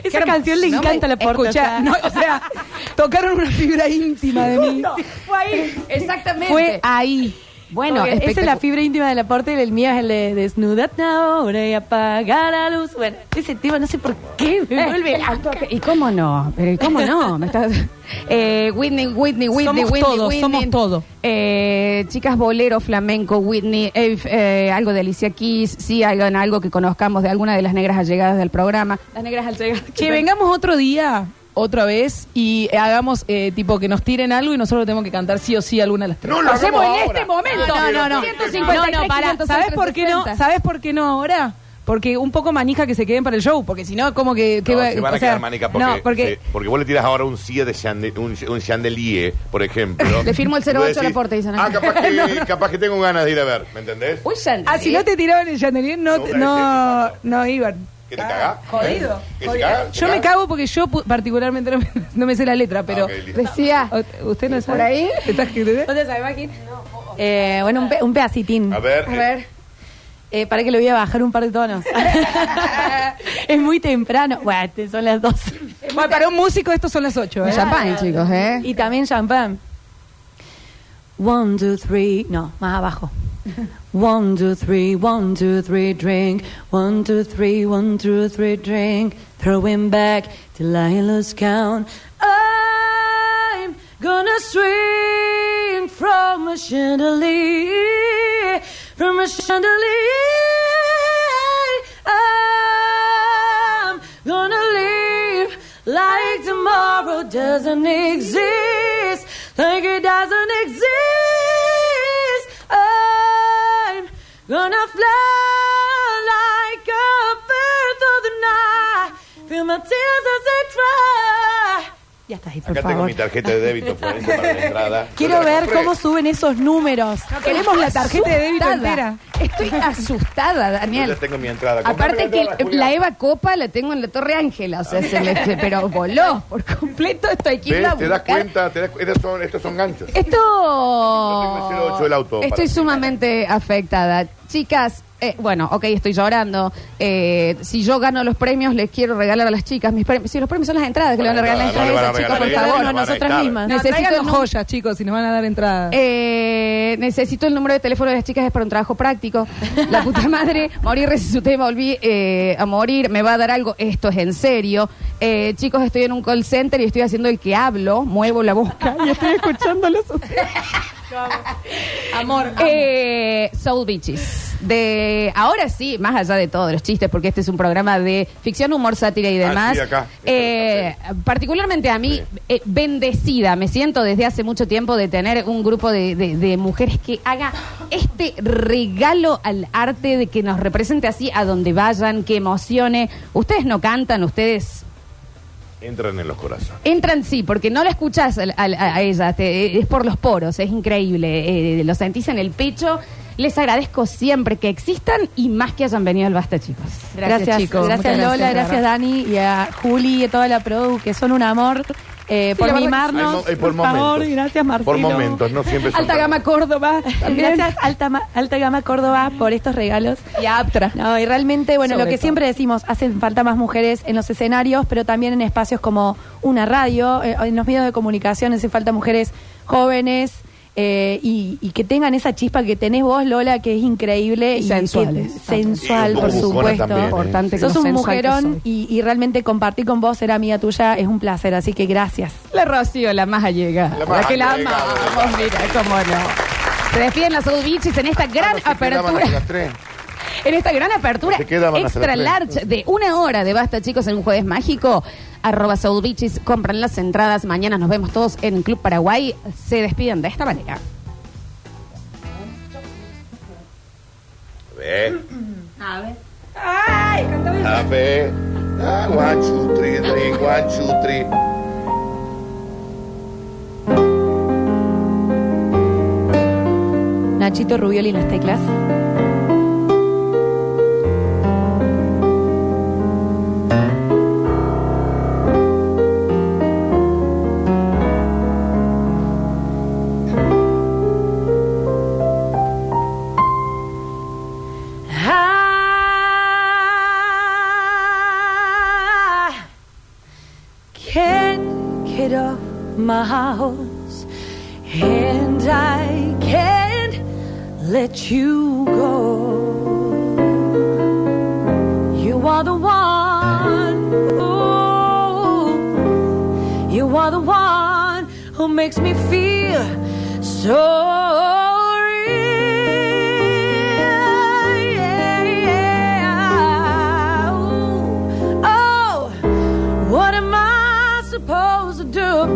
Esa canción le No me- encanta la porta. Escucha, no, o sea, tocaron una fibra íntima de mí. Fue ahí. Exactamente. Fue ahí. Bueno, esa es la fibra íntima del aporte y el mío es el de desnudate ahora y apagar la luz. Bueno, ese tema no sé por qué me Eh, vuelve eh, loca. ¿Y cómo no? Pero ¿y cómo no? Me estás- Eh, Whitney, Whitney, Whitney, Somos Whitney, todo, Whitney. somos todo. Eh, chicas bolero, flamenco, Whitney, eh, eh, algo de Alicia Keys, sí, hagan algo que conozcamos de alguna de las negras allegadas del programa. Las negras allegadas. Que vengamos otro día, otra vez, y hagamos eh, tipo que nos tiren algo y nosotros tenemos que cantar sí o sí alguna de las tres. No lo Hacemos en ahora. este momento. No, no, no. 153, No, no, pará. 506, ¿Sabes por qué no? 360? ¿Sabes por qué no ahora? Porque un poco manija que se queden para el show, porque si no, como que... que No, va- se van a sea, quedar manica porque, No, porque... vos le tiras ahora un cie de chande- un, un chandelier, por ejemplo. Le firmo el Y vos 08 al aporte, dicen Ah, capaz que, capaz que tengo ganas de ir a ver, ¿me entendés? Uy, Sandy. Ah, si no te tiraban el chandelier, no, no, no iban. ¿Que te cagás? Jodido. ¿Eh? ¿Que se caga? ¿Se Yo me caga? cago porque yo pu- particularmente no me, no me sé la letra, pero... Ah, ok, listo. Decía, O- ¿Usted no sabe? ¿Por ahí? ¿Estás que te- ¿dónde sabe, Joaquín? Eh, bueno, un, pe- un pedacitín. A ver, A ver. Eh, para que le voy a bajar un par de tonos. es muy temprano. Bueno, te- son las 12. Bueno, para un músico estos son las ocho, ¿eh? Champagne, chicos, ¿eh? Y también champán. One, two, three. No, más abajo. One, two, three, one, two, three, drink. One, two, three, one, two, three, drink. Throwing back till I lose count. I'm gonna swing from a chandelier. From a chandelier. I'm gonna live like tomorrow doesn't exist. Like it doesn't exist. Gonna fly like a bird through the night. Feel my tears as they dry. Ya está ahí, por acá tengo favor. mi tarjeta de débito Florencia, para la entrada. Quiero Yo te la ver compré. cómo suben esos números. Queremos la tarjeta de débito Asustada. entera. Estoy asustada, Yo ya Daniel. tengo mi entrada. Aparte Comprame que entrada, Julia. la Eva Copa la tengo en la Torre Ángela, o sea, se pero voló por completo. Esto hay que irla a ¿Ves? ¿Te das buscar. cuenta? ¿Te das cu- estos, son, estos son ganchos. Esto. tengo el 08 del auto Estoy para- sumamente afectada. Chicas, eh, bueno, ok, estoy llorando. Eh, si yo gano los premios, les quiero regalar a las chicas mis premios. Si los premios son las entradas, que le van a regalar las No le van a entradas, chicos, por favor. a nosotras estar. mismas. No, Necesito joyas, chicos, si nos van a dar entrada. Eh, necesito el número de teléfono de las chicas, es para un trabajo práctico. La puta madre, morir resucité, me volví eh, a morir, me va a dar algo, esto es en serio. Eh, chicos, estoy en un call center y estoy haciendo el que hablo, muevo la boca y estoy escuchándolos. Amor. Eh, Soul Beaches. De ahora sí, más allá de todos los chistes, porque este es un programa de ficción, humor, sátira y Ah, demás. sí, acá. Eh, particularmente a mí, eh, bendecida, me siento desde hace mucho tiempo de tener un grupo de, de- de mujeres que haga este regalo al arte de que nos represente así a donde vayan, que emocione. Ustedes no cantan, ustedes Entran en los corazones. Entran, sí, porque no la escuchás a, a- a ella, te- es por los poros, es increíble. eh, lo sentís en el pecho. Les agradezco siempre que existan y más que hayan venido al Basta, chicos. Gracias, chicos. Gracias, Muchas Lola, gracias, Dani y a Juli y a toda la produ que son un amor. Eh, por la verdad que mimarnos. Hay mo- hay por favor, momentos. gracias Marcelo. Por momentos, no siempre son Alta tan- Gama Córdoba. también. Gracias Alta, Ma- Alta Gama Córdoba por estos regalos. Y Aptra. No, y realmente, bueno, Sobre lo que todo. siempre decimos, hacen falta más mujeres en los escenarios, pero también en espacios como una radio, eh, en los medios de comunicación, hace falta mujeres jóvenes eh, y, y que tengan esa chispa que tenés vos, Lola, que es increíble. Y sensuales. sensual, Y un por supuesto. también, ¿eh? Importante que Sos un sensual que mujerón y, y realmente compartir con vos, ser amiga tuya, es un placer, así que gracias. La Rocío, la más allega. La La, más que la amamos, mira, cómo no. Se despiden las Beaches en esta gran Ah, no, apertura. En esta gran apertura extra large de una hora de Basta, chicos, en un jueves mágico. Arroba Soul Beaches, compran las entradas. Mañana nos vemos todos en Club Paraguay. Se despiden de esta manera. A ver. Ay, cantame. A ver. Ah, one, two, three, three, one, two, three. Nachito Rubioli en las teclas. My house and I can't let you go. You are the one. Ooh, you are the one who makes me feel so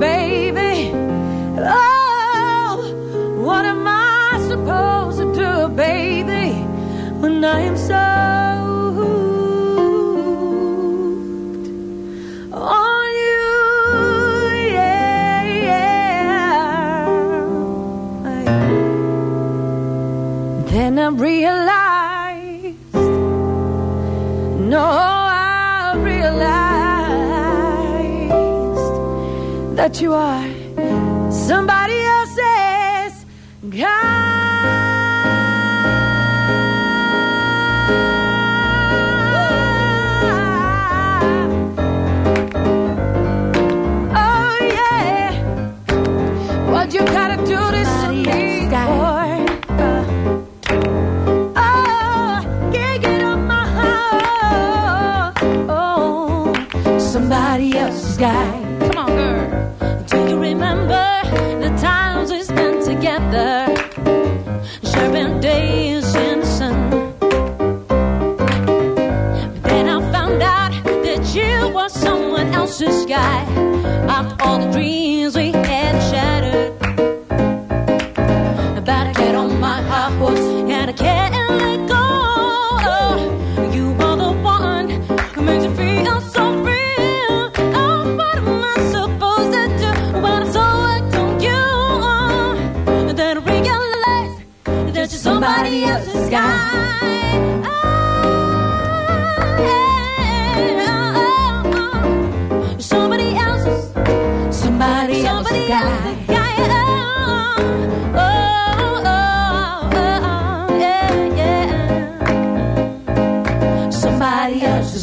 baby? Oh, what am I supposed to do, baby, when I am so that you are. Somebody else's guy. After all the dreams we had shattered. But I get on my high horse and I can't let go. You are the one who makes me feel so real. Oh, what am I supposed to do when I'm so hooked on you? Then I realize that you're somebody else's guy.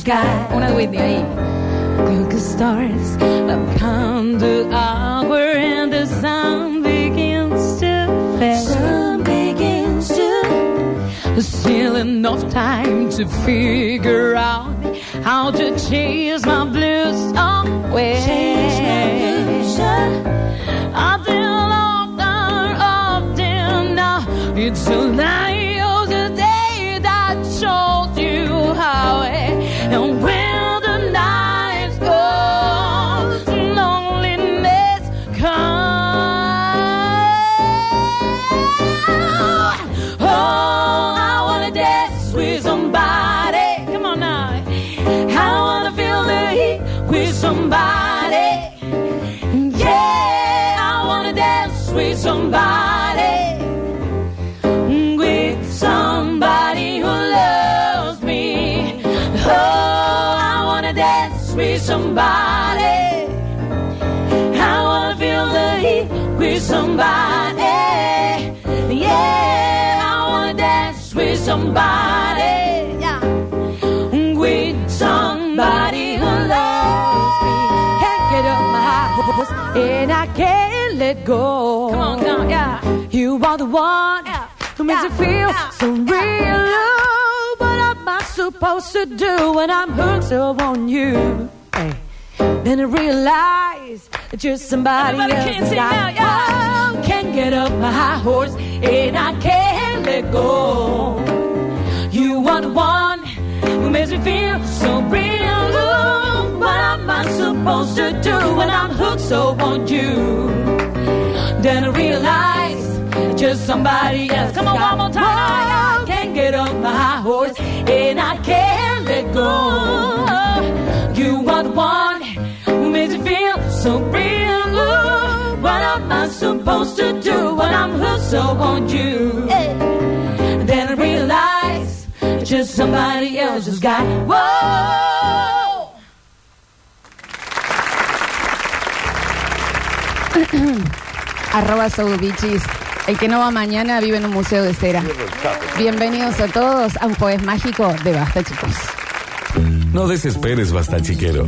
Guy. Una Whitney ahí. Crooked stars have come to hour and the sun begins to fade. Sun begins to still enough time to figure out how to chase my blues away. Change my blues I've been often, often now. It's a lie dance with somebody. Yeah. With somebody who loves me. Can't get up my high horse and I can't let go. Come on, come on, yeah. You are the one who makes me feel so real. Oh, What am I supposed to do when I'm hooked up on you? Hey. Then I realize that you're somebody Everybody else. can't that now, I yeah. Can't get up my high horse and I can't let go. You are the one who makes me feel so real. Ooh, What am I supposed to do when I'm hooked so on you? Then I realize it's just somebody else. Come on, one more time. I can't get up my horse and I can't let go. Supposed to do when I'm hooked so on you? Then I realize it's just somebody else's guy. Whoa! Arroba. El que no va mañana vive en un museo de cera. Bienvenidos a todos a un jueves mágico de Basta, chicos. No desesperes, basta chiquero.